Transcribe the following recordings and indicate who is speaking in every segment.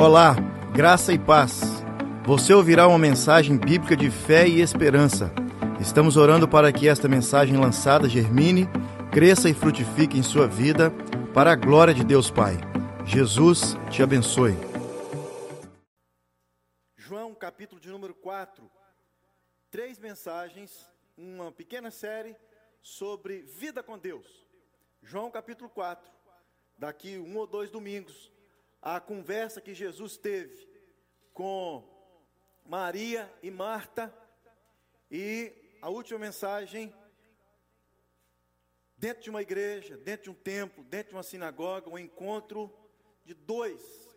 Speaker 1: Olá, graça e paz. Você ouvirá uma mensagem bíblica de fé e esperança. Estamos orando para que esta mensagem lançada germine, cresça e frutifique em sua vida, para a glória de Deus Pai. Jesus te abençoe.
Speaker 2: João, capítulo de número 4. Três mensagens, uma pequena série sobre vida com Deus. João, capítulo 4. Daqui um ou dois domingos, a conversa que Jesus teve com Maria e Marta e a última mensagem dentro de uma igreja, dentro de um templo, dentro de uma sinagoga, um encontro de dois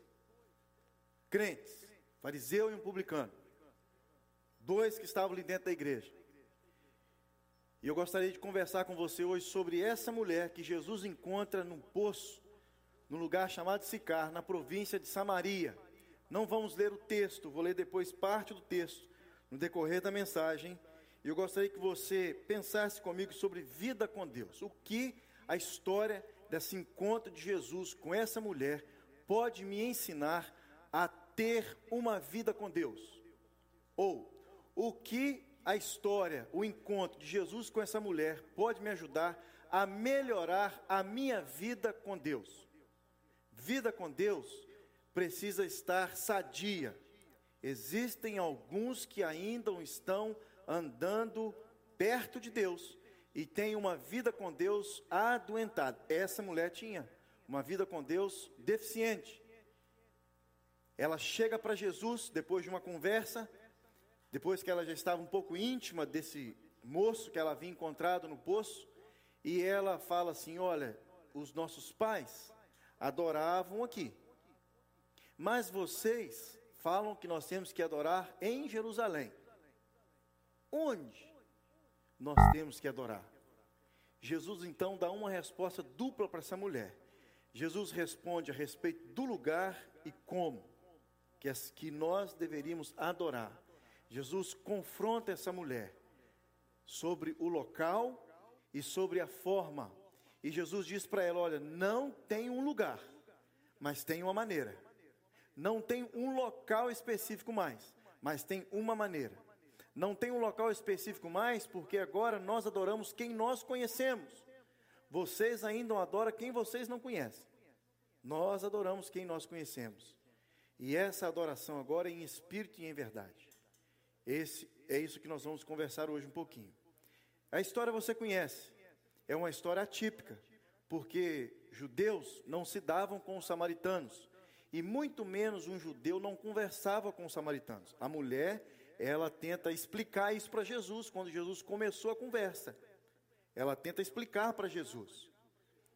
Speaker 2: crentes, fariseu e um publicano. Dois que estavam ali dentro da igreja. E eu gostaria de conversar com você hoje sobre essa mulher que Jesus encontra num poço num lugar chamado Sicar, na província de Samaria. Não vamos ler o texto, vou ler depois parte do texto, no decorrer da mensagem. E eu gostaria que você pensasse comigo sobre vida com Deus. O que a história desse encontro de Jesus com essa mulher pode me ensinar a ter uma vida com Deus? Ou o que a história, o encontro de Jesus com essa mulher pode me ajudar a melhorar a minha vida com Deus? Vida com Deus precisa estar sadia. Existem alguns que ainda estão andando perto de Deus e têm uma vida com Deus adoentada. Essa mulher tinha uma vida com Deus deficiente. Ela chega para Jesus depois de uma conversa, depois que ela já estava um pouco íntima desse moço que ela havia encontrado no poço, e ela fala assim: Olha, os nossos pais adoravam aqui. Mas vocês falam que nós temos que adorar em Jerusalém. Onde nós temos que adorar? Jesus então dá uma resposta dupla para essa mulher. Jesus responde a respeito do lugar e como que, nós deveríamos adorar. Jesus confronta essa mulher sobre o local e sobre a forma e Jesus diz para ela: Olha, não tem um lugar, mas tem uma maneira. Não tem um local específico mais, mas tem uma maneira. Não tem um local específico mais, porque agora nós adoramos quem nós conhecemos. Vocês ainda adoram quem vocês não conhecem. Nós adoramos quem nós conhecemos. E essa adoração agora é em espírito e em verdade. Esse é isso que nós vamos conversar hoje um pouquinho. A história você conhece é uma história atípica, porque judeus não se davam com os samaritanos, e muito menos um judeu não conversava com os samaritanos. A mulher, ela tenta explicar isso para Jesus quando Jesus começou a conversa. Ela tenta explicar para Jesus.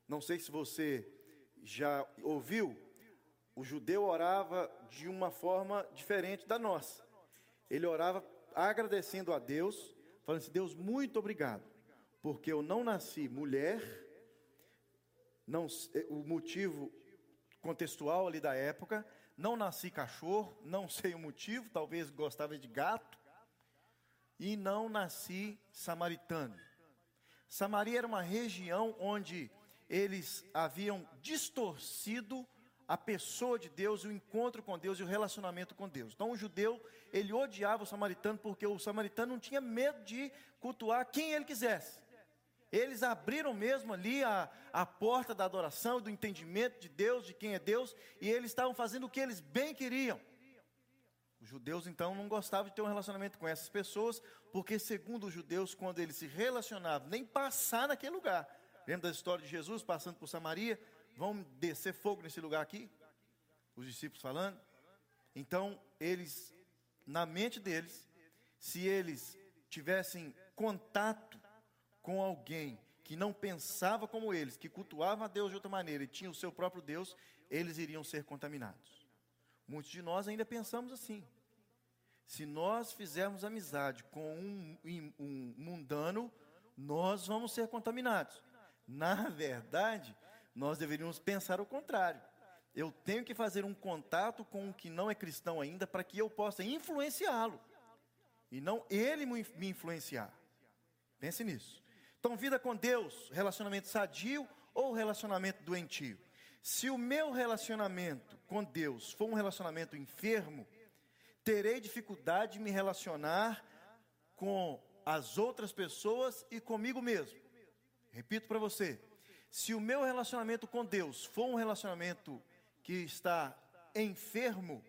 Speaker 2: Não sei se você já ouviu, o judeu orava de uma forma diferente da nossa. Ele orava agradecendo a Deus, falando assim: Deus, muito obrigado porque eu não nasci mulher, não, eh, o motivo contextual ali da época, não nasci cachorro, não sei o motivo, talvez gostava de gato, e não nasci samaritano. Samaria era uma região onde eles haviam distorcido a pessoa de Deus, o encontro com Deus e o relacionamento com Deus. Então o judeu, ele odiava o samaritano porque o samaritano não tinha medo de cultuar quem ele quisesse. Eles abriram mesmo ali a, a porta da adoração, do entendimento de Deus, de quem é Deus, e eles estavam fazendo o que eles bem queriam. Os judeus então não gostavam de ter um relacionamento com essas pessoas, porque segundo os judeus, quando eles se relacionavam, nem passar naquele lugar. Lembra da história de Jesus passando por Samaria? Vão descer fogo nesse lugar aqui? Os discípulos falando. Então, eles, na mente deles, se eles tivessem contato com alguém que não pensava como eles, que cultuava a Deus de outra maneira e tinha o seu próprio Deus, eles iriam ser contaminados. Muitos de nós ainda pensamos assim. Se nós fizermos amizade com um, um mundano, nós vamos ser contaminados. Na verdade, nós deveríamos pensar o contrário. Eu tenho que fazer um contato com o que não é cristão ainda para que eu possa influenciá-lo e não ele me influenciar. Pense nisso. Então, vida com Deus, relacionamento sadio ou relacionamento doentio? Se o meu relacionamento com Deus for um relacionamento enfermo, terei dificuldade de me relacionar com as outras pessoas e comigo mesmo. Repito para você: se o meu relacionamento com Deus for um relacionamento que está enfermo,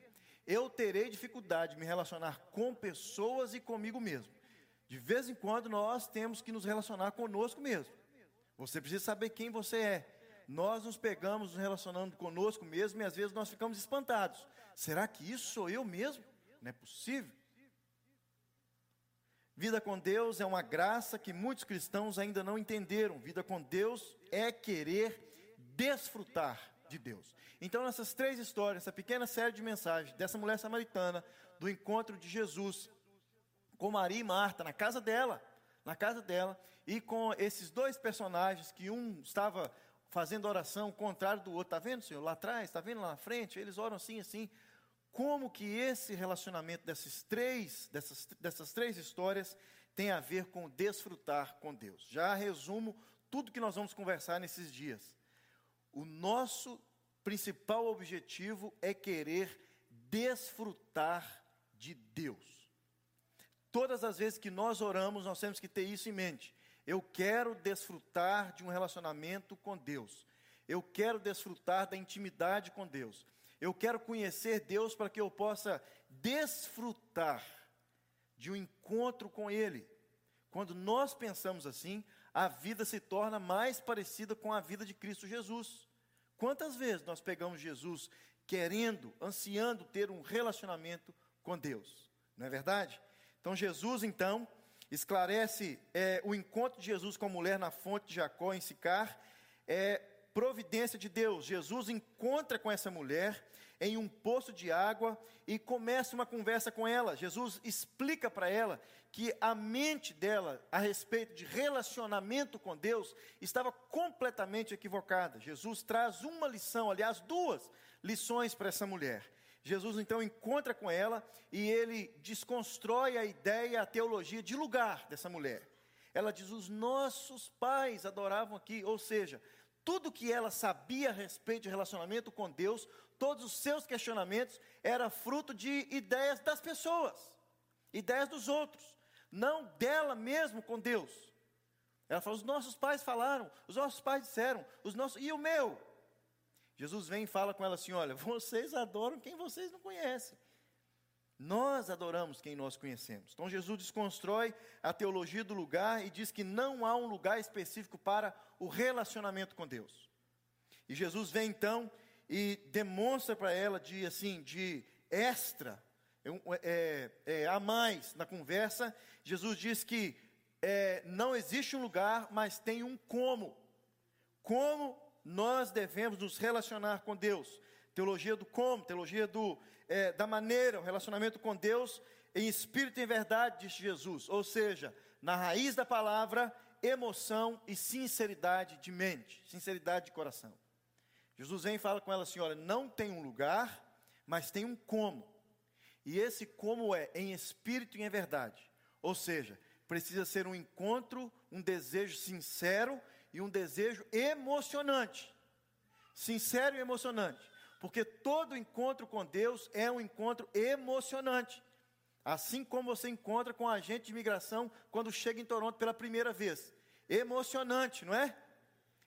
Speaker 2: eu terei dificuldade de me relacionar com pessoas e comigo mesmo. De vez em quando nós temos que nos relacionar conosco mesmo. Você precisa saber quem você é. Nós nos pegamos nos relacionando conosco mesmo e às vezes nós ficamos espantados. Será que isso sou eu mesmo? Não é possível. Vida com Deus é uma graça que muitos cristãos ainda não entenderam. Vida com Deus é querer desfrutar de Deus. Então, nessas três histórias, essa pequena série de mensagens dessa mulher samaritana, do encontro de Jesus com Maria e Marta na casa dela, na casa dela, e com esses dois personagens que um estava fazendo oração contrário do outro, está vendo, Senhor, lá atrás, está vendo lá na frente, eles oram assim, assim. Como que esse relacionamento dessas três, dessas, dessas três histórias tem a ver com desfrutar com Deus? Já resumo tudo que nós vamos conversar nesses dias. O nosso principal objetivo é querer desfrutar de Deus. Todas as vezes que nós oramos, nós temos que ter isso em mente. Eu quero desfrutar de um relacionamento com Deus. Eu quero desfrutar da intimidade com Deus. Eu quero conhecer Deus para que eu possa desfrutar de um encontro com Ele. Quando nós pensamos assim, a vida se torna mais parecida com a vida de Cristo Jesus. Quantas vezes nós pegamos Jesus querendo, ansiando ter um relacionamento com Deus? Não é verdade? Então Jesus então esclarece é, o encontro de Jesus com a mulher na fonte de Jacó em Sicar, é providência de Deus. Jesus encontra com essa mulher em um poço de água e começa uma conversa com ela. Jesus explica para ela que a mente dela a respeito de relacionamento com Deus estava completamente equivocada. Jesus traz uma lição, aliás, duas lições para essa mulher. Jesus então encontra com ela e ele desconstrói a ideia, a teologia de lugar dessa mulher. Ela diz: os nossos pais adoravam aqui, ou seja, tudo que ela sabia a respeito de relacionamento com Deus, todos os seus questionamentos, era fruto de ideias das pessoas, ideias dos outros, não dela mesmo com Deus. Ela falou: os nossos pais falaram, os nossos pais disseram, os nossos, e o meu? Jesus vem e fala com ela assim: olha, vocês adoram quem vocês não conhecem. Nós adoramos quem nós conhecemos. Então Jesus desconstrói a teologia do lugar e diz que não há um lugar específico para o relacionamento com Deus. E Jesus vem então e demonstra para ela de assim, de extra, é, é, é, a mais na conversa. Jesus diz que é, não existe um lugar, mas tem um como. Como nós devemos nos relacionar com Deus. Teologia do como, teologia do é, da maneira, o relacionamento com Deus em espírito e em verdade, diz Jesus. Ou seja, na raiz da palavra, emoção e sinceridade de mente, sinceridade de coração. Jesus vem e fala com ela assim: olha, não tem um lugar, mas tem um como. E esse como é em espírito e em verdade. Ou seja, precisa ser um encontro, um desejo sincero e um desejo emocionante. Sincero e emocionante. Porque todo encontro com Deus é um encontro emocionante. Assim como você encontra com um agente de imigração quando chega em Toronto pela primeira vez. Emocionante, não é?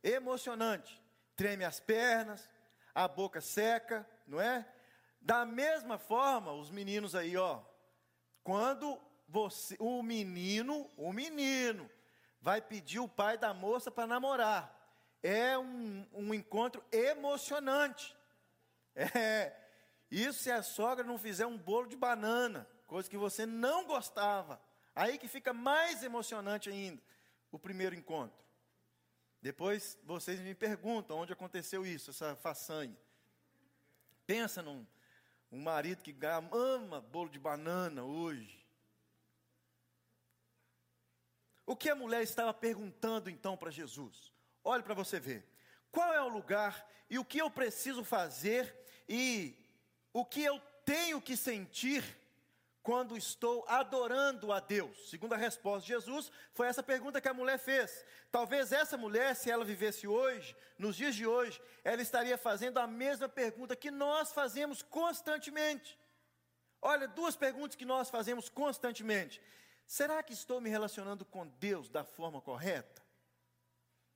Speaker 2: Emocionante. Treme as pernas, a boca seca, não é? Da mesma forma, os meninos aí, ó, quando você, o menino, o menino, vai pedir o pai da moça para namorar, é um, um encontro emocionante. É, isso se a sogra não fizer um bolo de banana, coisa que você não gostava. Aí que fica mais emocionante ainda o primeiro encontro. Depois vocês me perguntam onde aconteceu isso, essa façanha. Pensa num um marido que ama bolo de banana hoje. O que a mulher estava perguntando então para Jesus? Olhe para você ver. Qual é o lugar e o que eu preciso fazer e o que eu tenho que sentir quando estou adorando a Deus? Segunda resposta de Jesus foi essa pergunta que a mulher fez. Talvez essa mulher, se ela vivesse hoje, nos dias de hoje, ela estaria fazendo a mesma pergunta que nós fazemos constantemente. Olha, duas perguntas que nós fazemos constantemente. Será que estou me relacionando com Deus da forma correta?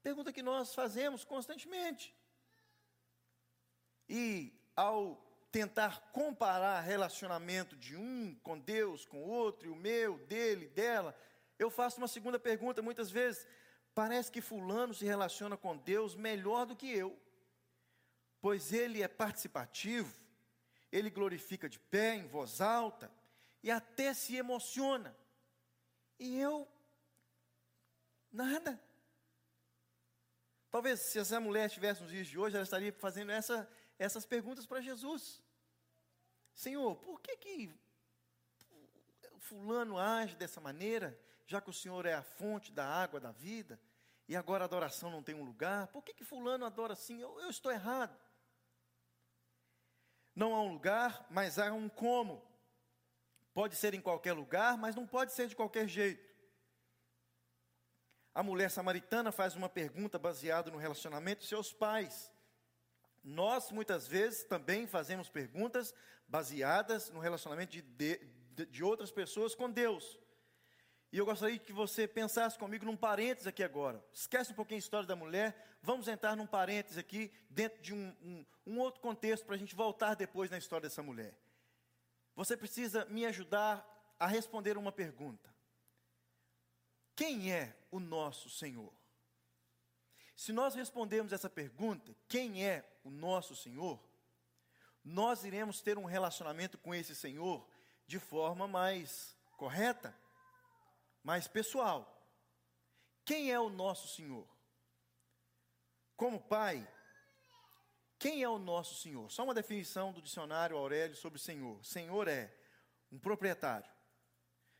Speaker 2: Pergunta que nós fazemos constantemente. E ao tentar comparar relacionamento de um com Deus, com o outro, e o meu, dele, dela, eu faço uma segunda pergunta muitas vezes. Parece que Fulano se relaciona com Deus melhor do que eu, pois ele é participativo, ele glorifica de pé, em voz alta, e até se emociona. E eu, nada. Talvez se essa mulher estivesse nos dias de hoje, ela estaria fazendo essa, essas perguntas para Jesus. Senhor, por que que fulano age dessa maneira, já que o Senhor é a fonte da água da vida, e agora a adoração não tem um lugar? Por que que fulano adora assim? Eu, eu estou errado. Não há um lugar, mas há um como. Pode ser em qualquer lugar, mas não pode ser de qualquer jeito. A mulher samaritana faz uma pergunta baseada no relacionamento de seus pais. Nós, muitas vezes, também fazemos perguntas baseadas no relacionamento de, de, de outras pessoas com Deus. E eu gostaria que você pensasse comigo num parênteses aqui agora. Esquece um pouquinho a história da mulher, vamos entrar num parênteses aqui, dentro de um, um, um outro contexto, para a gente voltar depois na história dessa mulher. Você precisa me ajudar a responder uma pergunta: Quem é o nosso Senhor? Se nós respondermos essa pergunta, quem é o nosso Senhor? Nós iremos ter um relacionamento com esse Senhor de forma mais correta, mais pessoal. Quem é o nosso Senhor? Como Pai, quem é o nosso Senhor? Só uma definição do dicionário Aurélio sobre Senhor. Senhor é um proprietário.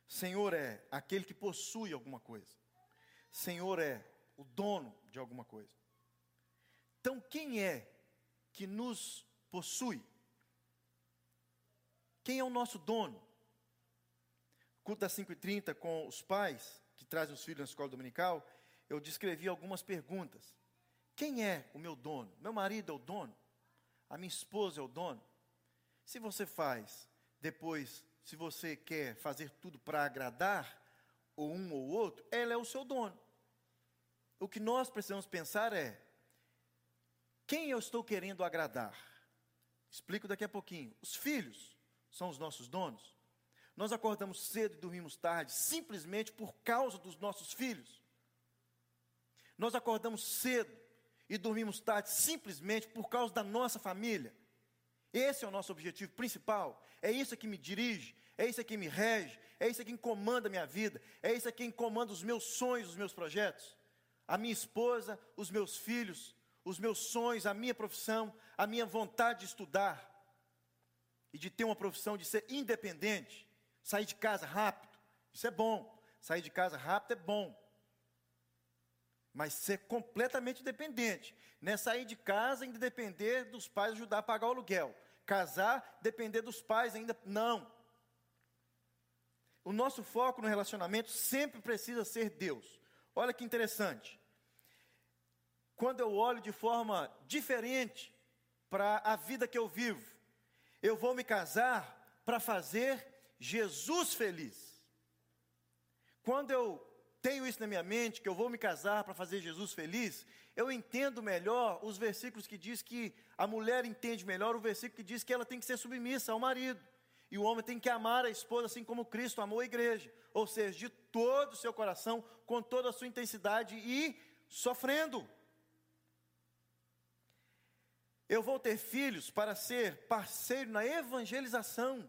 Speaker 2: Senhor é aquele que possui alguma coisa. Senhor é o dono de alguma coisa. Então, quem é que nos possui? Quem é o nosso dono? Culto das 5h30 com os pais que trazem os filhos na escola dominical, eu descrevi algumas perguntas. Quem é o meu dono? Meu marido é o dono? A minha esposa é o dono? Se você faz, depois, se você quer fazer tudo para agradar, ou um ou outro, ela é o seu dono o que nós precisamos pensar é: quem eu estou querendo agradar? Explico daqui a pouquinho. Os filhos são os nossos donos. Nós acordamos cedo e dormimos tarde simplesmente por causa dos nossos filhos. Nós acordamos cedo e dormimos tarde simplesmente por causa da nossa família. Esse é o nosso objetivo principal. É isso que me dirige, é isso que me rege, é isso que comanda a minha vida, é isso que comanda os meus sonhos, os meus projetos a minha esposa, os meus filhos, os meus sonhos, a minha profissão, a minha vontade de estudar e de ter uma profissão, de ser independente, sair de casa rápido, isso é bom. Sair de casa rápido é bom. Mas ser completamente dependente. Não é sair de casa e depender dos pais ajudar a pagar o aluguel. Casar, depender dos pais ainda. Não. O nosso foco no relacionamento sempre precisa ser Deus. Olha que interessante. Quando eu olho de forma diferente para a vida que eu vivo, eu vou me casar para fazer Jesus feliz. Quando eu tenho isso na minha mente, que eu vou me casar para fazer Jesus feliz, eu entendo melhor os versículos que diz que a mulher entende melhor o versículo que diz que ela tem que ser submissa ao marido. E o homem tem que amar a esposa assim como Cristo amou a igreja, ou seja, de todo o seu coração, com toda a sua intensidade e sofrendo. Eu vou ter filhos para ser parceiro na evangelização.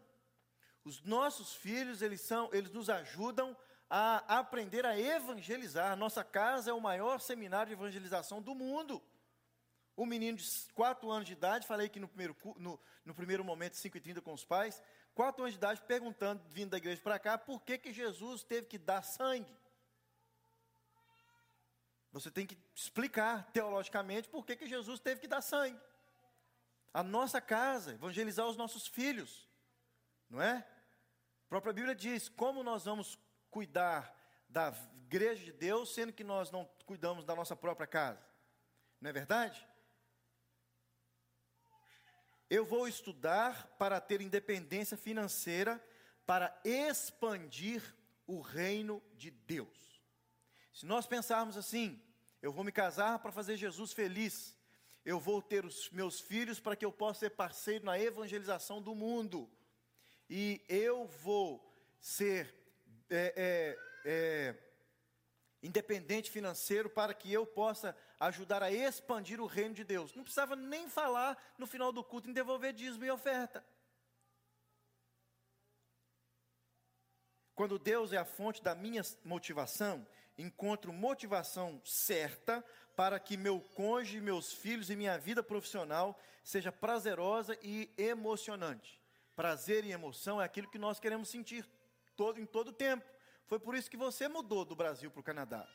Speaker 2: Os nossos filhos, eles são, eles nos ajudam a aprender a evangelizar. Nossa casa é o maior seminário de evangelização do mundo. Um menino de 4 anos de idade, falei que no primeiro, no, no primeiro momento, 5 e 30 com os pais, quatro anos de idade, perguntando, vindo da igreja para cá, por que, que Jesus teve que dar sangue. Você tem que explicar teologicamente por que, que Jesus teve que dar sangue. A nossa casa, evangelizar os nossos filhos, não é? A própria Bíblia diz: como nós vamos cuidar da igreja de Deus, sendo que nós não cuidamos da nossa própria casa? Não é verdade? Eu vou estudar para ter independência financeira, para expandir o reino de Deus. Se nós pensarmos assim, eu vou me casar para fazer Jesus feliz, eu vou ter os meus filhos para que eu possa ser parceiro na evangelização do mundo, e eu vou ser é, é, é, independente financeiro para que eu possa ajudar a expandir o reino de Deus. Não precisava nem falar no final do culto em devolver dízimo e oferta. Quando Deus é a fonte da minha motivação, encontro motivação certa para que meu cônjuge, meus filhos e minha vida profissional seja prazerosa e emocionante. Prazer e emoção é aquilo que nós queremos sentir todo, em todo o tempo. Foi por isso que você mudou do Brasil para o Canadá.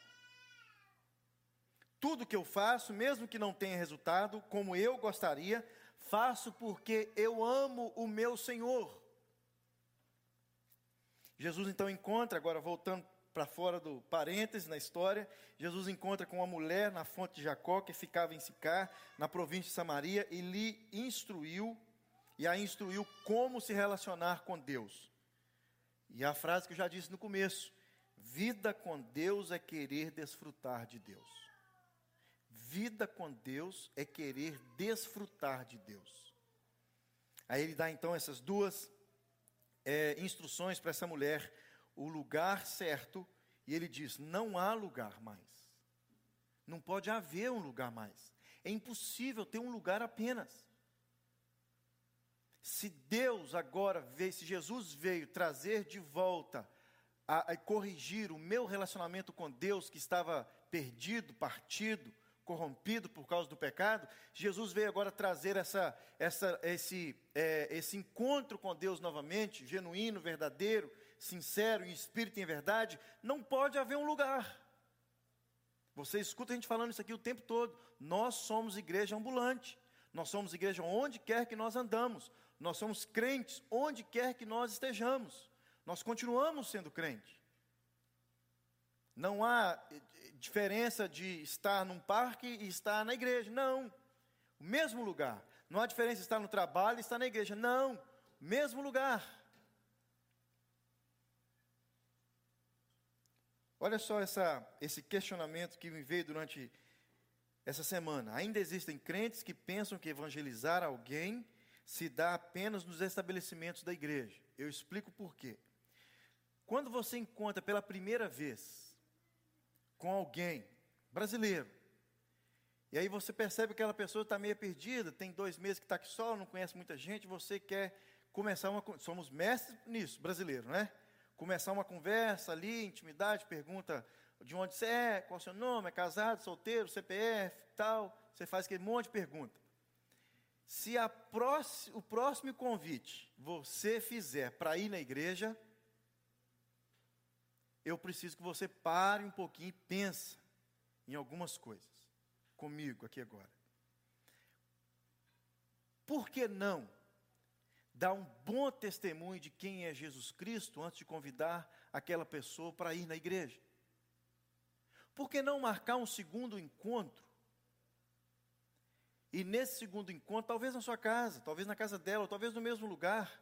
Speaker 2: Tudo que eu faço, mesmo que não tenha resultado como eu gostaria, faço porque eu amo o meu Senhor. Jesus então encontra, agora voltando para fora do parênteses na história, Jesus encontra com uma mulher na fonte de Jacó que ficava em Sicar, na província de Samaria, e lhe instruiu, e a instruiu como se relacionar com Deus. E a frase que eu já disse no começo: vida com Deus é querer desfrutar de Deus. Vida com Deus é querer desfrutar de Deus. Aí ele dá então essas duas é, instruções para essa mulher, o lugar certo, e ele diz: não há lugar mais. Não pode haver um lugar mais. É impossível ter um lugar apenas. Se Deus agora veio, se Jesus veio trazer de volta, a, a corrigir o meu relacionamento com Deus que estava perdido, partido, corrompido por causa do pecado, Jesus veio agora trazer essa, essa, esse, é, esse encontro com Deus novamente, genuíno, verdadeiro, sincero, em espírito e em verdade, não pode haver um lugar. Você escuta a gente falando isso aqui o tempo todo. Nós somos igreja ambulante. Nós somos igreja onde quer que nós andamos. Nós somos crentes onde quer que nós estejamos. Nós continuamos sendo crente. Não há eh, diferença de estar num parque e estar na igreja. Não. O mesmo lugar. Não há diferença de estar no trabalho e estar na igreja. Não. Mesmo lugar. Olha só essa, esse questionamento que me veio durante essa semana. Ainda existem crentes que pensam que evangelizar alguém se dá apenas nos estabelecimentos da igreja. Eu explico por quê. Quando você encontra pela primeira vez com alguém brasileiro, e aí você percebe que aquela pessoa está meio perdida, tem dois meses que está aqui só, não conhece muita gente, você quer começar uma. Somos mestres nisso, brasileiro, né? Começar uma conversa ali, intimidade, pergunta de onde você é, qual o seu nome, é casado, solteiro, CPF, tal. Você faz aquele monte de pergunta. Se próxima, o próximo convite você fizer para ir na igreja, eu preciso que você pare um pouquinho e pense em algumas coisas comigo aqui agora. Por que não dar um bom testemunho de quem é Jesus Cristo antes de convidar aquela pessoa para ir na igreja? Por que não marcar um segundo encontro e nesse segundo encontro, talvez na sua casa, talvez na casa dela, talvez no mesmo lugar,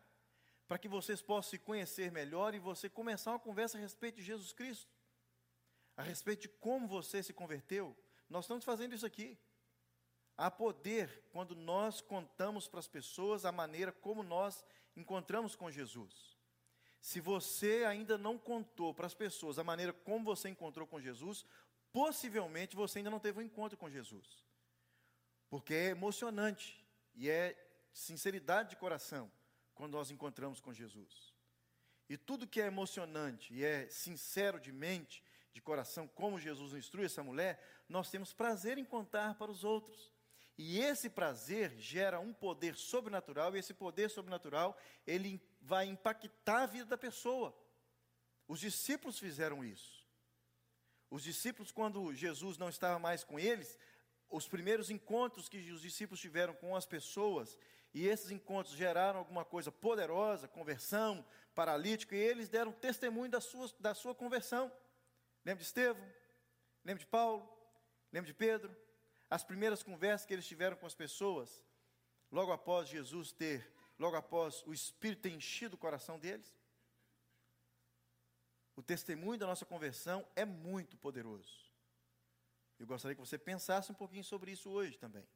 Speaker 2: para que vocês possam se conhecer melhor e você começar uma conversa a respeito de Jesus Cristo, a respeito de como você se converteu. Nós estamos fazendo isso aqui. Há poder quando nós contamos para as pessoas a maneira como nós encontramos com Jesus. Se você ainda não contou para as pessoas a maneira como você encontrou com Jesus, possivelmente você ainda não teve um encontro com Jesus. Porque é emocionante e é sinceridade de coração quando nós encontramos com Jesus. E tudo que é emocionante e é sincero de mente, de coração, como Jesus instrui essa mulher, nós temos prazer em contar para os outros. E esse prazer gera um poder sobrenatural, e esse poder sobrenatural, ele vai impactar a vida da pessoa. Os discípulos fizeram isso. Os discípulos, quando Jesus não estava mais com eles, os primeiros encontros que os discípulos tiveram com as pessoas e esses encontros geraram alguma coisa poderosa, conversão, paralítico, e eles deram testemunho da sua, da sua conversão. Lembra de Estevão? Lembra de Paulo? Lembra de Pedro? As primeiras conversas que eles tiveram com as pessoas, logo após Jesus ter, logo após o Espírito ter enchido o coração deles. O testemunho da nossa conversão é muito poderoso. Eu gostaria que você pensasse um pouquinho sobre isso hoje também.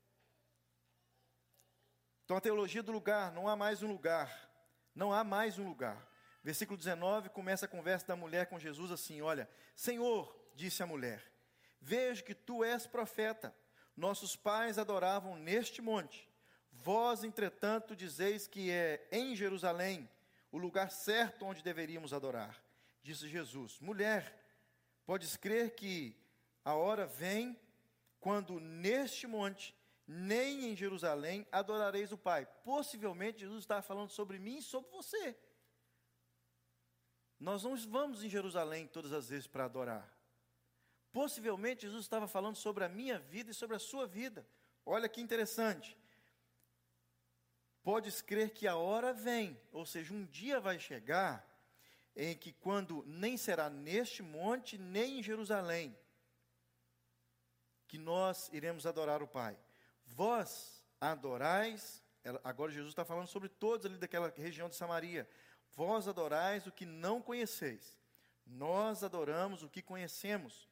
Speaker 2: Então, a teologia do lugar, não há mais um lugar. Não há mais um lugar. Versículo 19 começa a conversa da mulher com Jesus assim: Olha, Senhor, disse a mulher, vejo que tu és profeta. Nossos pais adoravam neste monte. Vós, entretanto, dizeis que é em Jerusalém o lugar certo onde deveríamos adorar. Disse Jesus: Mulher, podes crer que a hora vem quando neste monte, nem em Jerusalém, adorareis o Pai. Possivelmente Jesus estava falando sobre mim e sobre você. Nós não vamos em Jerusalém todas as vezes para adorar. Possivelmente Jesus estava falando sobre a minha vida e sobre a sua vida. Olha que interessante. Podes crer que a hora vem, ou seja, um dia vai chegar em que quando nem será neste monte, nem em Jerusalém, que nós iremos adorar o Pai. Vós adorais, agora Jesus está falando sobre todos ali daquela região de Samaria. Vós adorais o que não conheceis. Nós adoramos o que conhecemos,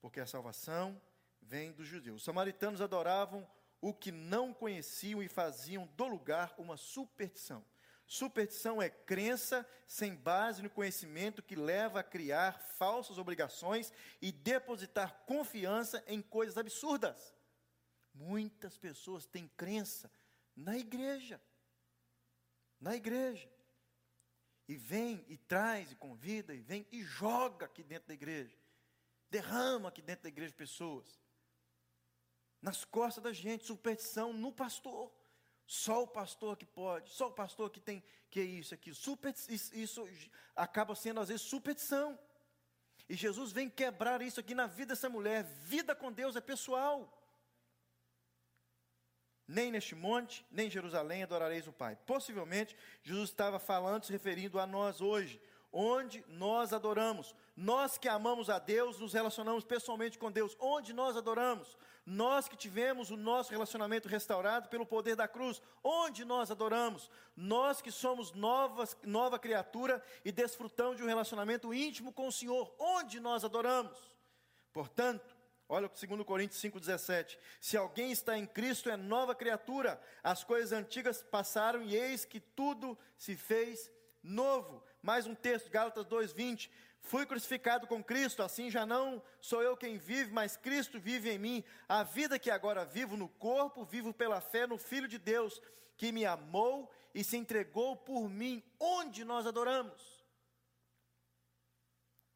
Speaker 2: porque a salvação vem dos judeus. Os samaritanos adoravam o que não conheciam e faziam do lugar uma superstição. Superstição é crença sem base no conhecimento que leva a criar falsas obrigações e depositar confiança em coisas absurdas. Muitas pessoas têm crença na igreja. Na igreja. E vem e traz e convida e vem e joga aqui dentro da igreja. Derrama aqui dentro da igreja pessoas. Nas costas da gente, superstição no pastor. Só o pastor que pode, só o pastor que tem que é isso aqui. Super, isso, acaba sendo às vezes superstição. E Jesus vem quebrar isso aqui na vida dessa mulher. Vida com Deus é pessoal. Nem neste monte, nem em Jerusalém adorareis o Pai. Possivelmente, Jesus estava falando, se referindo a nós hoje onde nós adoramos. Nós que amamos a Deus, nos relacionamos pessoalmente com Deus. Onde nós adoramos? Nós que tivemos o nosso relacionamento restaurado pelo poder da cruz. Onde nós adoramos? Nós que somos novas, nova criatura e desfrutamos de um relacionamento íntimo com o Senhor. Onde nós adoramos? Portanto, Olha o que 2 Coríntios 5,17. Se alguém está em Cristo, é nova criatura. As coisas antigas passaram e eis que tudo se fez novo. Mais um texto, Gálatas 2:20. Fui crucificado com Cristo, assim já não sou eu quem vive, mas Cristo vive em mim. A vida que agora vivo no corpo, vivo pela fé no Filho de Deus, que me amou e se entregou por mim. Onde nós adoramos?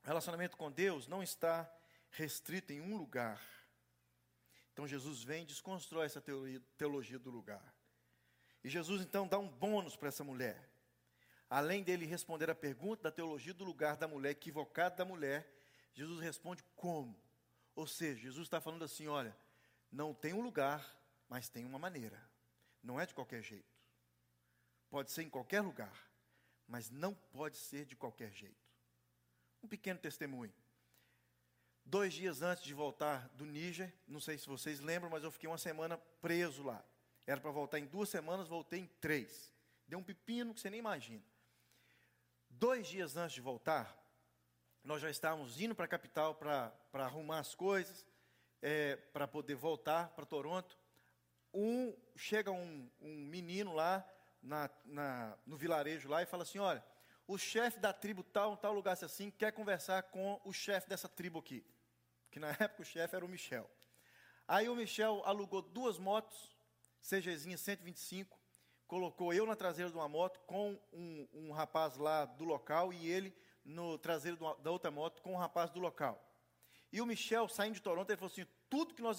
Speaker 2: O relacionamento com Deus não está restrito em um lugar. Então Jesus vem e desconstrói essa teologia do lugar. E Jesus então dá um bônus para essa mulher além dele responder a pergunta da teologia do lugar da mulher, equivocada da mulher, Jesus responde como? Ou seja, Jesus está falando assim: olha, não tem um lugar, mas tem uma maneira. Não é de qualquer jeito. Pode ser em qualquer lugar, mas não pode ser de qualquer jeito. Um pequeno testemunho. Dois dias antes de voltar do Níger, não sei se vocês lembram, mas eu fiquei uma semana preso lá. Era para voltar em duas semanas, voltei em três. Deu um pepino que você nem imagina. Dois dias antes de voltar, nós já estávamos indo para a capital para arrumar as coisas, é, para poder voltar para Toronto. Um, chega um, um menino lá na, na, no vilarejo lá e fala assim: Olha, o chefe da tribo tal, tal lugar assim, quer conversar com o chefe dessa tribo aqui. Que na época o chefe era o Michel. Aí o Michel alugou duas motos, CGzinha 125, colocou eu na traseira de uma moto com um, um rapaz lá do local e ele no traseiro da outra moto com um rapaz do local. E o Michel, saindo de Toronto, ele falou assim: tudo que nós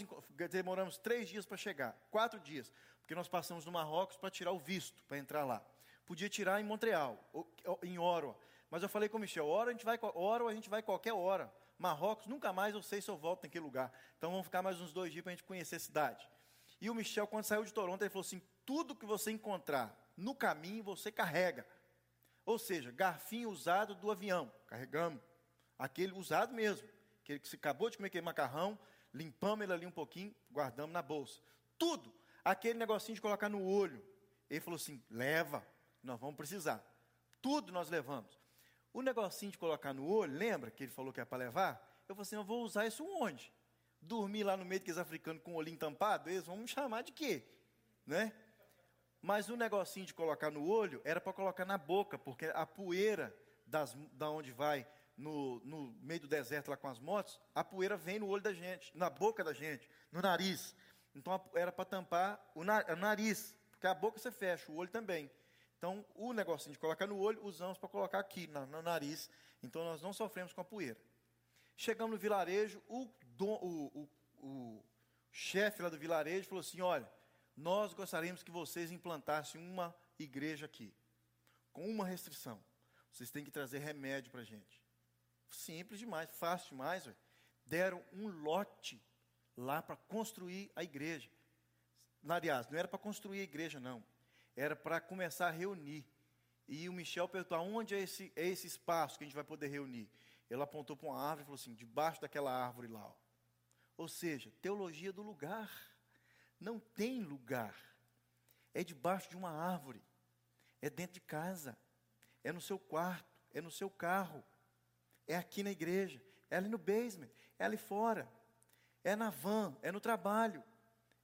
Speaker 2: demoramos três dias para chegar, quatro dias, porque nós passamos no Marrocos para tirar o visto, para entrar lá. Podia tirar em Montreal, ou, ou, em Oro. Mas eu falei com o Michel: hora a gente vai, hora a gente vai qualquer hora. Marrocos, nunca mais eu sei se eu volto naquele lugar. Então vamos ficar mais uns dois dias para a gente conhecer a cidade. E o Michel, quando saiu de Toronto, ele falou assim: tudo que você encontrar no caminho você carrega. Ou seja, garfinho usado do avião, carregamos. Aquele usado mesmo, aquele que se acabou de comer aquele macarrão, limpamos ele ali um pouquinho, guardamos na bolsa. Tudo. Aquele negocinho de colocar no olho. Ele falou assim: leva, nós vamos precisar. Tudo nós levamos. O negocinho de colocar no olho, lembra que ele falou que é para levar? Eu falei assim: eu vou usar isso onde? Dormir lá no meio daqueles africanos com o olhinho tampado? Eles vão me chamar de quê? Né? Mas o negocinho de colocar no olho era para colocar na boca, porque a poeira das, da onde vai no, no meio do deserto lá com as motos, a poeira vem no olho da gente, na boca da gente, no nariz. Então era para tampar o, nariz, porque a boca você fecha, o olho também. Então o negocinho de colocar no olho, usamos para colocar aqui no, no, nariz. Então nós não sofremos com a poeira. Chegamos no vilarejo, o, o, o, o chefe lá do vilarejo falou assim: olha nós gostaríamos que vocês implantassem uma igreja aqui, com uma restrição. Vocês têm que trazer remédio para a gente. Simples demais, fácil demais. Deram um lote lá para construir a igreja. Aliás, não era para construir a igreja, não. Era para começar a reunir. E o Michel perguntou: onde é esse, é esse espaço que a gente vai poder reunir? Ele apontou para uma árvore e falou assim: debaixo daquela árvore lá. Ó. Ou seja, teologia do lugar não tem lugar. É debaixo de uma árvore, é dentro de casa, é no seu quarto, é no seu carro, é aqui na igreja, é ali no basement, é ali fora, é na van, é no trabalho,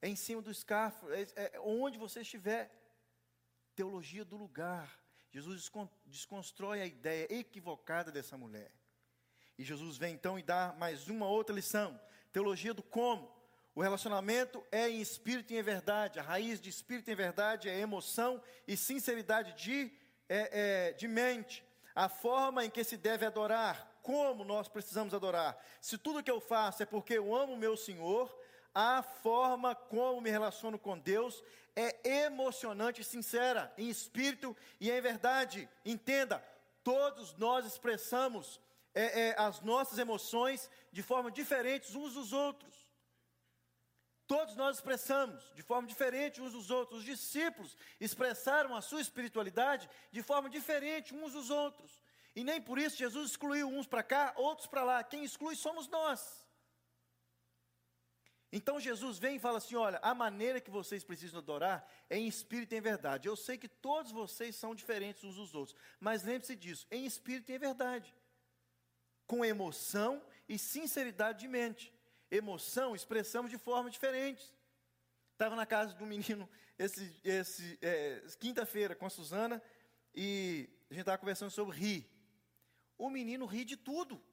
Speaker 2: é em cima do escafo, é, é onde você estiver. Teologia do lugar. Jesus desconstrói a ideia equivocada dessa mulher. E Jesus vem então e dá mais uma outra lição: teologia do como. O relacionamento é em espírito e em verdade. A raiz de espírito e em verdade é emoção e sinceridade de, é, é, de mente. A forma em que se deve adorar, como nós precisamos adorar. Se tudo que eu faço é porque eu amo meu Senhor, a forma como me relaciono com Deus é emocionante e sincera, em espírito e em verdade. Entenda, todos nós expressamos é, é, as nossas emoções de forma diferentes uns dos outros. Todos nós expressamos de forma diferente uns dos outros. Os discípulos expressaram a sua espiritualidade de forma diferente uns dos outros. E nem por isso Jesus excluiu uns para cá, outros para lá. Quem exclui somos nós. Então Jesus vem e fala assim: olha, a maneira que vocês precisam adorar é em espírito e em verdade. Eu sei que todos vocês são diferentes uns dos outros, mas lembre-se disso: em espírito e em verdade, com emoção e sinceridade de mente emoção expressamos de formas diferentes. Estava na casa um menino esse, esse é, quinta-feira com a Suzana e a gente estava conversando sobre rir. O menino ri de tudo,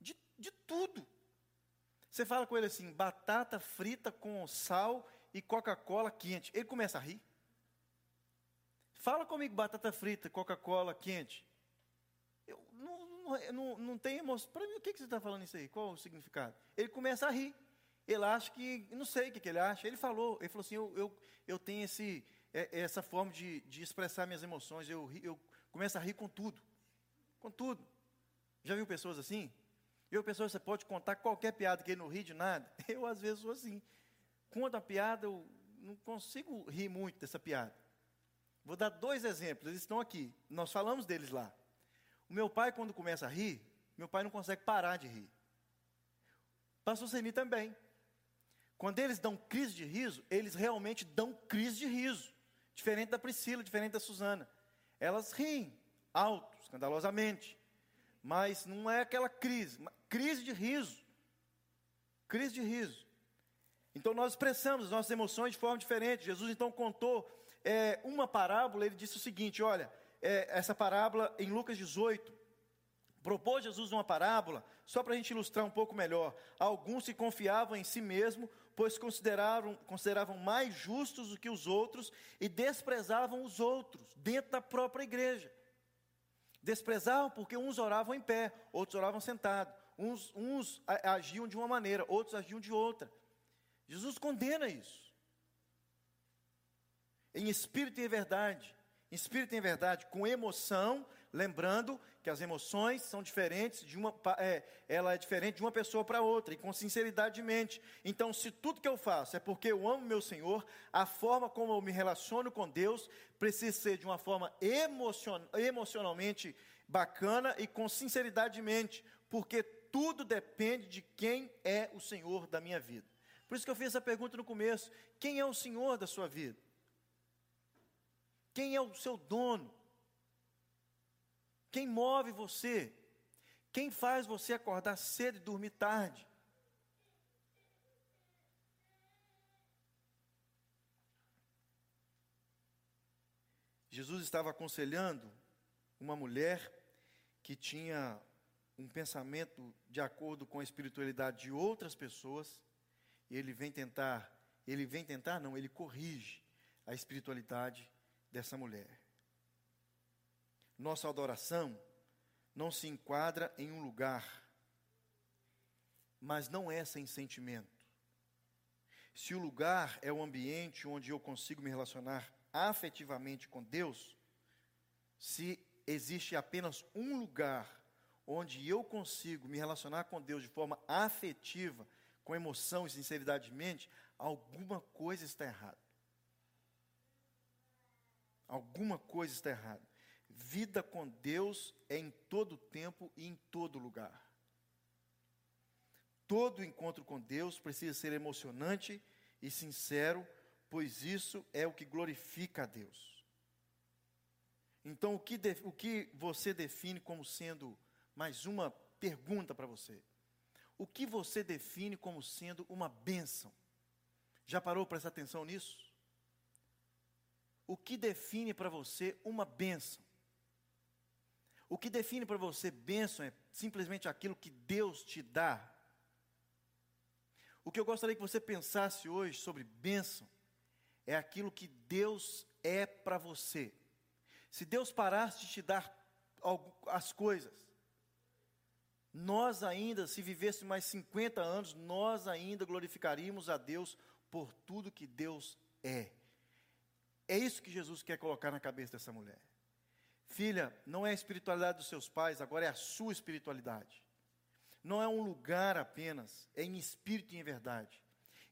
Speaker 2: de, de tudo. Você fala com ele assim, batata frita com sal e Coca-Cola quente. Ele começa a rir. Fala comigo, batata frita, Coca-Cola quente. Eu não, não, não, não tem emoção. Para mim, o que, que você está falando isso aí? Qual o significado? Ele começa a rir. Ele acha que, não sei o que, que ele acha. Ele falou, ele falou assim: eu, eu, eu tenho esse, é, essa forma de, de expressar minhas emoções. Eu, eu começo a rir com tudo. Com tudo. Já viu pessoas assim? Viu pessoas você pode contar qualquer piada que ele não ri de nada? Eu, às vezes, sou assim. Conta a piada, eu não consigo rir muito dessa piada. Vou dar dois exemplos, eles estão aqui. Nós falamos deles lá. O meu pai, quando começa a rir, meu pai não consegue parar de rir. Pastor Seni também. Quando eles dão crise de riso, eles realmente dão crise de riso. Diferente da Priscila, diferente da Suzana. Elas riem alto, escandalosamente. Mas não é aquela crise, crise de riso. Crise de riso. Então nós expressamos nossas emoções de forma diferente. Jesus então contou é, uma parábola, ele disse o seguinte: olha, é, essa parábola em Lucas 18. Propôs Jesus uma parábola, só para a gente ilustrar um pouco melhor. Alguns se confiavam em si mesmo, pois consideravam, consideravam mais justos do que os outros e desprezavam os outros, dentro da própria igreja. Desprezavam porque uns oravam em pé, outros oravam sentados. Uns, uns agiam de uma maneira, outros agiam de outra. Jesus condena isso. Em espírito e verdade Espírito em verdade com emoção, lembrando que as emoções são diferentes de uma, é, ela é diferente de uma pessoa para outra e com sinceridade de mente. Então, se tudo que eu faço é porque eu amo meu Senhor, a forma como eu me relaciono com Deus precisa ser de uma forma emocion, emocionalmente bacana e com sinceridade de mente, porque tudo depende de quem é o Senhor da minha vida. Por isso que eu fiz essa pergunta no começo: quem é o Senhor da sua vida? Quem é o seu dono? Quem move você? Quem faz você acordar cedo e dormir tarde? Jesus estava aconselhando uma mulher que tinha um pensamento de acordo com a espiritualidade de outras pessoas, e ele vem tentar, ele vem tentar, não, ele corrige a espiritualidade dessa mulher. Nossa adoração não se enquadra em um lugar, mas não é sem sentimento. Se o lugar é o ambiente onde eu consigo me relacionar afetivamente com Deus, se existe apenas um lugar onde eu consigo me relacionar com Deus de forma afetiva, com emoção e sinceridade de mente, alguma coisa está errada. Alguma coisa está errada. Vida com Deus é em todo tempo e em todo lugar. Todo encontro com Deus precisa ser emocionante e sincero, pois isso é o que glorifica a Deus. Então, o que, o que você define como sendo, mais uma pergunta para você: o que você define como sendo uma bênção? Já parou para prestar atenção nisso? O que define para você uma bênção. O que define para você bênção é simplesmente aquilo que Deus te dá. O que eu gostaria que você pensasse hoje sobre bênção é aquilo que Deus é para você. Se Deus parasse de te dar as coisas, nós ainda, se vivêssemos mais 50 anos, nós ainda glorificaríamos a Deus por tudo que Deus é. É isso que Jesus quer colocar na cabeça dessa mulher. Filha, não é a espiritualidade dos seus pais, agora é a sua espiritualidade. Não é um lugar apenas, é em espírito e em verdade.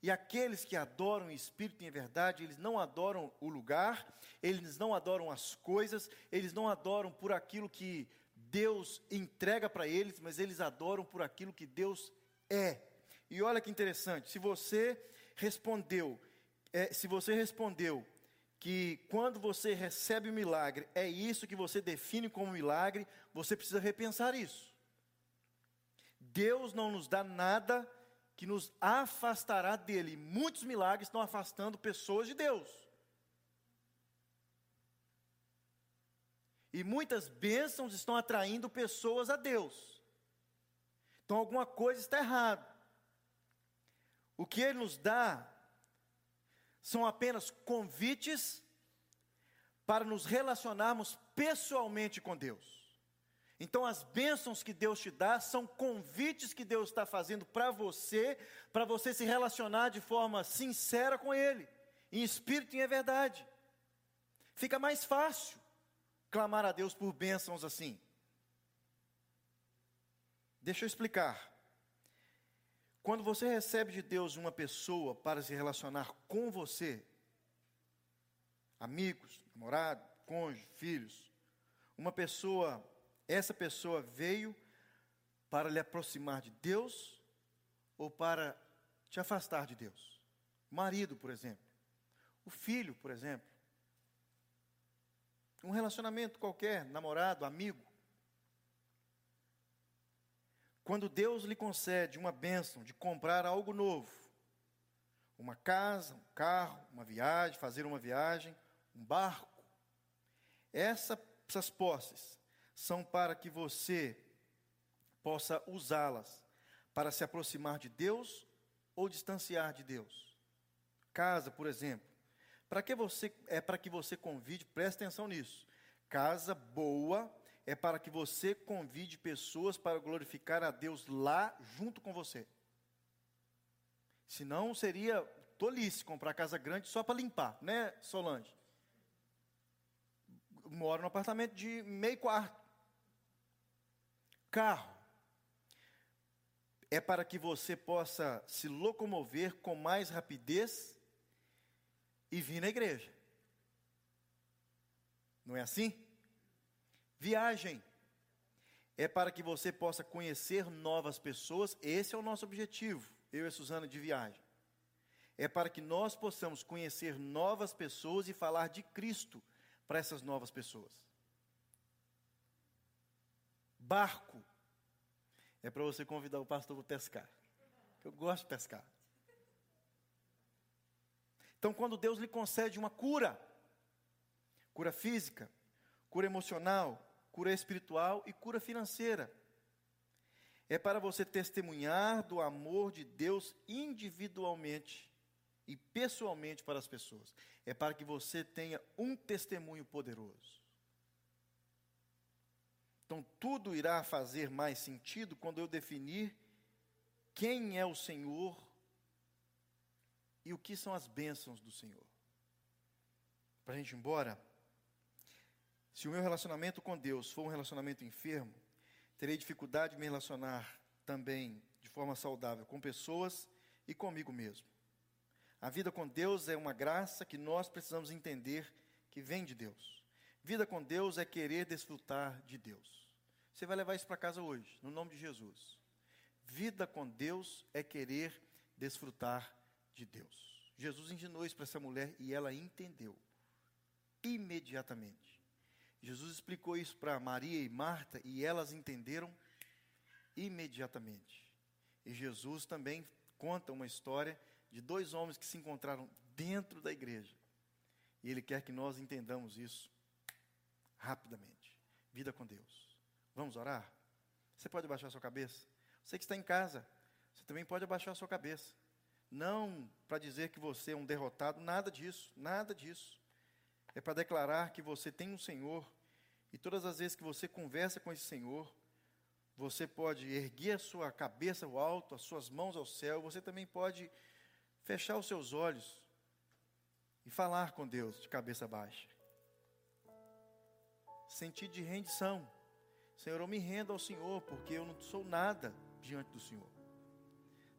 Speaker 2: E aqueles que adoram em espírito e em verdade, eles não adoram o lugar, eles não adoram as coisas, eles não adoram por aquilo que Deus entrega para eles, mas eles adoram por aquilo que Deus é. E olha que interessante, se você respondeu, é, se você respondeu que quando você recebe o milagre, é isso que você define como milagre, você precisa repensar isso. Deus não nos dá nada que nos afastará dele. Muitos milagres estão afastando pessoas de Deus. E muitas bênçãos estão atraindo pessoas a Deus. Então alguma coisa está errada. O que ele nos dá são apenas convites para nos relacionarmos pessoalmente com Deus. Então, as bênçãos que Deus te dá são convites que Deus está fazendo para você, para você se relacionar de forma sincera com Ele, em espírito e em verdade. Fica mais fácil clamar a Deus por bênçãos assim. Deixa eu explicar. Quando você recebe de Deus uma pessoa para se relacionar com você, amigos, namorado, cônjuge, filhos, uma pessoa, essa pessoa veio para lhe aproximar de Deus ou para te afastar de Deus. Marido, por exemplo, o filho, por exemplo, um relacionamento qualquer, namorado, amigo. Quando Deus lhe concede uma bênção de comprar algo novo, uma casa, um carro, uma viagem, fazer uma viagem, um barco, essa, essas posses são para que você possa usá-las para se aproximar de Deus ou distanciar de Deus. Casa, por exemplo, para que você é para que você convide, preste atenção nisso. Casa boa é para que você convide pessoas para glorificar a Deus lá junto com você. Senão seria tolice comprar casa grande só para limpar, né, Solange? moro num apartamento de meio quarto. Carro é para que você possa se locomover com mais rapidez e vir na igreja. Não é assim? Viagem é para que você possa conhecer novas pessoas, esse é o nosso objetivo, eu e a Suzana de viagem. É para que nós possamos conhecer novas pessoas e falar de Cristo para essas novas pessoas. Barco é para você convidar o pastor para pescar. Eu gosto de pescar. Então, quando Deus lhe concede uma cura, cura física, cura emocional, cura espiritual e cura financeira, é para você testemunhar do amor de Deus individualmente e pessoalmente para as pessoas. É para que você tenha um testemunho poderoso. Então, tudo irá fazer mais sentido quando eu definir quem é o Senhor e o que são as bênçãos do Senhor. Para a gente ir embora, se o meu relacionamento com Deus for um relacionamento enfermo, terei dificuldade de me relacionar também de forma saudável com pessoas e comigo mesmo. A vida com Deus é uma graça que nós precisamos entender que vem de Deus. Vida com Deus é querer desfrutar de Deus. Você vai levar isso para casa hoje, no nome de Jesus. Vida com Deus é querer desfrutar de Deus. Jesus ensinou isso para essa mulher e ela entendeu imediatamente. Jesus explicou isso para Maria e Marta e elas entenderam imediatamente. E Jesus também conta uma história de dois homens que se encontraram dentro da igreja. E Ele quer que nós entendamos isso rapidamente. Vida com Deus. Vamos orar? Você pode abaixar sua cabeça? Você que está em casa, você também pode abaixar sua cabeça. Não para dizer que você é um derrotado, nada disso, nada disso. É para declarar que você tem um Senhor e todas as vezes que você conversa com esse Senhor, você pode erguer a sua cabeça ao alto, as suas mãos ao céu, você também pode fechar os seus olhos e falar com Deus de cabeça baixa sentido de rendição. Senhor, eu me rendo ao Senhor, porque eu não sou nada diante do Senhor.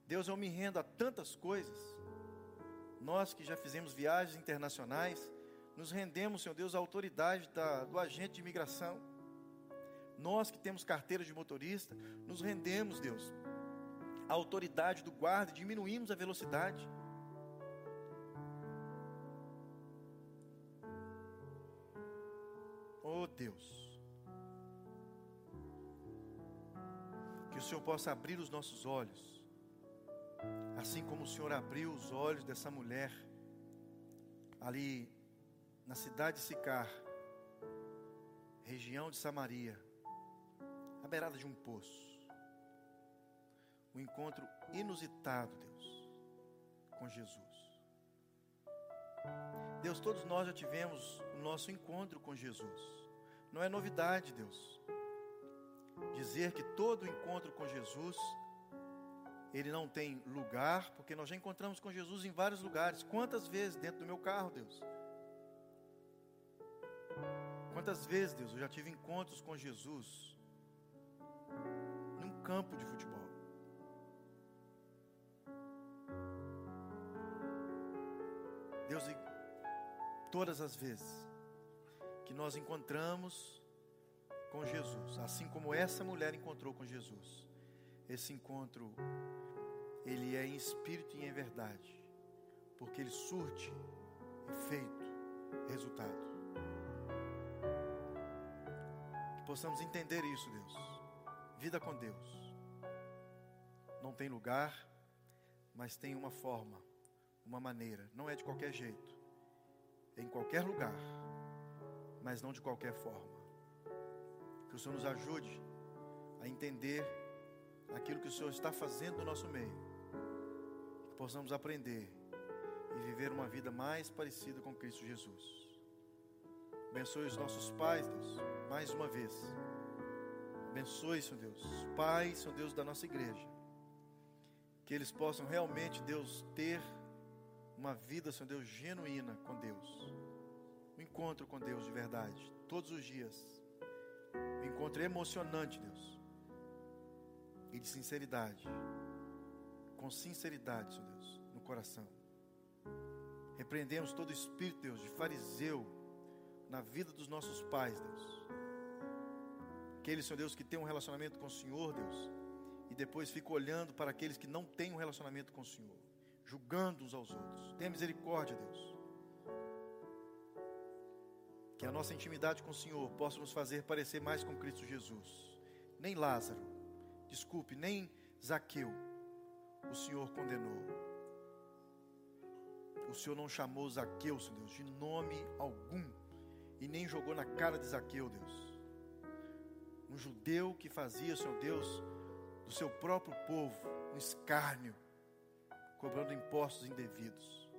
Speaker 2: Deus, eu me rendo a tantas coisas. Nós que já fizemos viagens internacionais, nos rendemos, Senhor Deus, à autoridade da, do agente de imigração. Nós que temos carteira de motorista, nos rendemos, Deus, à autoridade do guarda diminuímos a velocidade. Oh Deus, que o Senhor possa abrir os nossos olhos, assim como o Senhor abriu os olhos dessa mulher ali na cidade de Sicar, região de Samaria, à beirada de um poço. Um encontro inusitado, Deus, com Jesus. Deus, todos nós já tivemos o nosso encontro com Jesus. Não é novidade, Deus, dizer que todo encontro com Jesus ele não tem lugar, porque nós já encontramos com Jesus em vários lugares. Quantas vezes dentro do meu carro, Deus? Quantas vezes, Deus, eu já tive encontros com Jesus num campo de futebol? Deus, e todas as vezes que nós encontramos com Jesus, assim como essa mulher encontrou com Jesus, esse encontro, ele é em espírito e em verdade, porque ele surte efeito, resultado. Possamos entender isso, Deus. Vida com Deus não tem lugar, mas tem uma forma uma maneira, não é de qualquer jeito, é em qualquer lugar, mas não de qualquer forma. Que o Senhor nos ajude a entender aquilo que o Senhor está fazendo no nosso meio, que possamos aprender e viver uma vida mais parecida com Cristo Jesus. Abençoe os nossos pais, Deus, mais uma vez. Abençoe, Senhor Deus, os pais, Senhor Deus, da nossa igreja. Que eles possam realmente, Deus, ter uma vida, Senhor Deus, genuína com Deus. um encontro com Deus de verdade, todos os dias. Um encontro emocionante, Deus. E de sinceridade. Com sinceridade, Senhor Deus, no coração. Repreendemos todo espírito, Deus, de fariseu na vida dos nossos pais, Deus. Aqueles, Senhor Deus, que têm um relacionamento com o Senhor, Deus, e depois ficam olhando para aqueles que não têm um relacionamento com o Senhor, julgando uns aos outros. Tenha misericórdia, Deus. Que a nossa intimidade com o Senhor possa nos fazer parecer mais com Cristo Jesus. Nem Lázaro, desculpe, nem Zaqueu, o Senhor condenou. O Senhor não chamou Zaqueu, Senhor Deus, de nome algum, e nem jogou na cara de Zaqueu, Deus. Um judeu que fazia, Senhor Deus, do seu próprio povo um escárnio, cobrando impostos indevidos.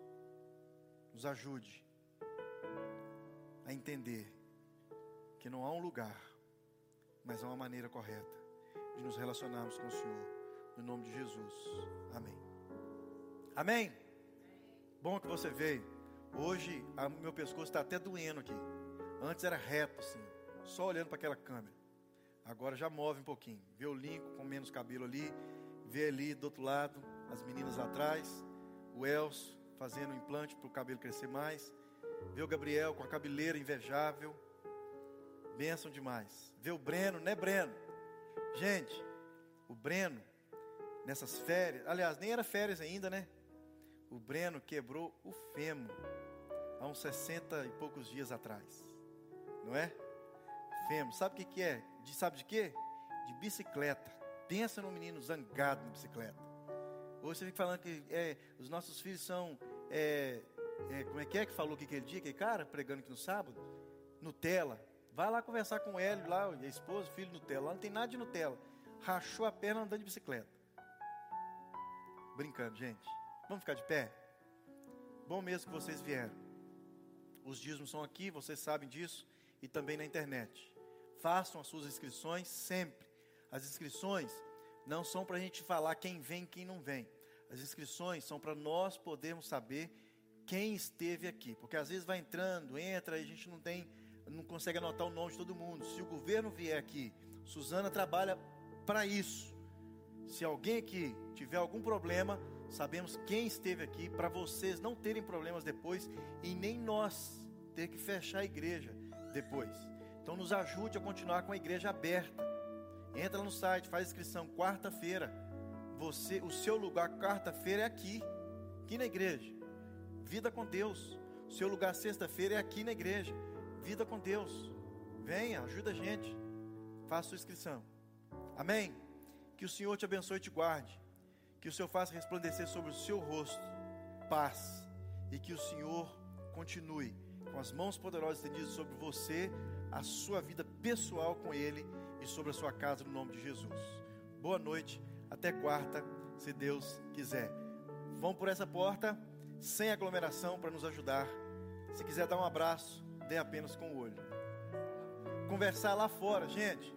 Speaker 2: Nos ajude a entender que não há um lugar, mas há uma maneira correta de nos relacionarmos com o Senhor. No nome de Jesus. Amém. Amém. Bom que você veio. Hoje o meu pescoço está até doendo aqui. Antes era reto assim, só olhando para aquela câmera. Agora já move um pouquinho. Vê o Lincoln com menos cabelo ali, vê ali do outro lado as meninas atrás, o Elcio fazendo um implante para o cabelo crescer mais. Vê o Gabriel com a cabeleira invejável. Bênção demais. Vê o Breno, né, Breno? Gente, o Breno, nessas férias, aliás, nem era férias ainda, né? O Breno quebrou o fêmur há uns 60 e poucos dias atrás. Não é? Fêmur. Sabe o que, é? De, sabe de quê? De bicicleta. Pensa num menino zangado na bicicleta. Hoje você fica falando que é, os nossos filhos são é, é, como é que é que falou que aquele dia, aquele cara, pregando aqui no sábado? Nutella. Vai lá conversar com o Hélio lá, a esposa, filho Nutella. Lá não tem nada de Nutella. Rachou a perna andando de bicicleta. Brincando, gente. Vamos ficar de pé? Bom mesmo que vocês vieram. Os dízimos são aqui, vocês sabem disso, e também na internet. Façam as suas inscrições sempre. As inscrições não são para a gente falar quem vem e quem não vem. As inscrições são para nós podermos saber quem esteve aqui, porque às vezes vai entrando, entra e a gente não tem, não consegue anotar o nome de todo mundo. Se o governo vier aqui, Suzana trabalha para isso. Se alguém aqui tiver algum problema, sabemos quem esteve aqui para vocês não terem problemas depois e nem nós ter que fechar a igreja depois. Então nos ajude a continuar com a igreja aberta. Entra no site, faz inscrição quarta-feira. Você, o seu lugar quarta-feira é aqui, aqui na igreja. Vida com Deus. O seu lugar sexta-feira é aqui na igreja. Vida com Deus. Venha, ajuda a gente. Faça sua inscrição. Amém? Que o Senhor te abençoe e te guarde. Que o Senhor faça resplandecer sobre o seu rosto paz. E que o Senhor continue com as mãos poderosas estendidas sobre você, a sua vida pessoal com Ele e sobre a sua casa, no nome de Jesus. Boa noite, até quarta, se Deus quiser. Vamos por essa porta sem aglomeração para nos ajudar. Se quiser dar um abraço, dê apenas com o olho. Conversar lá fora, gente.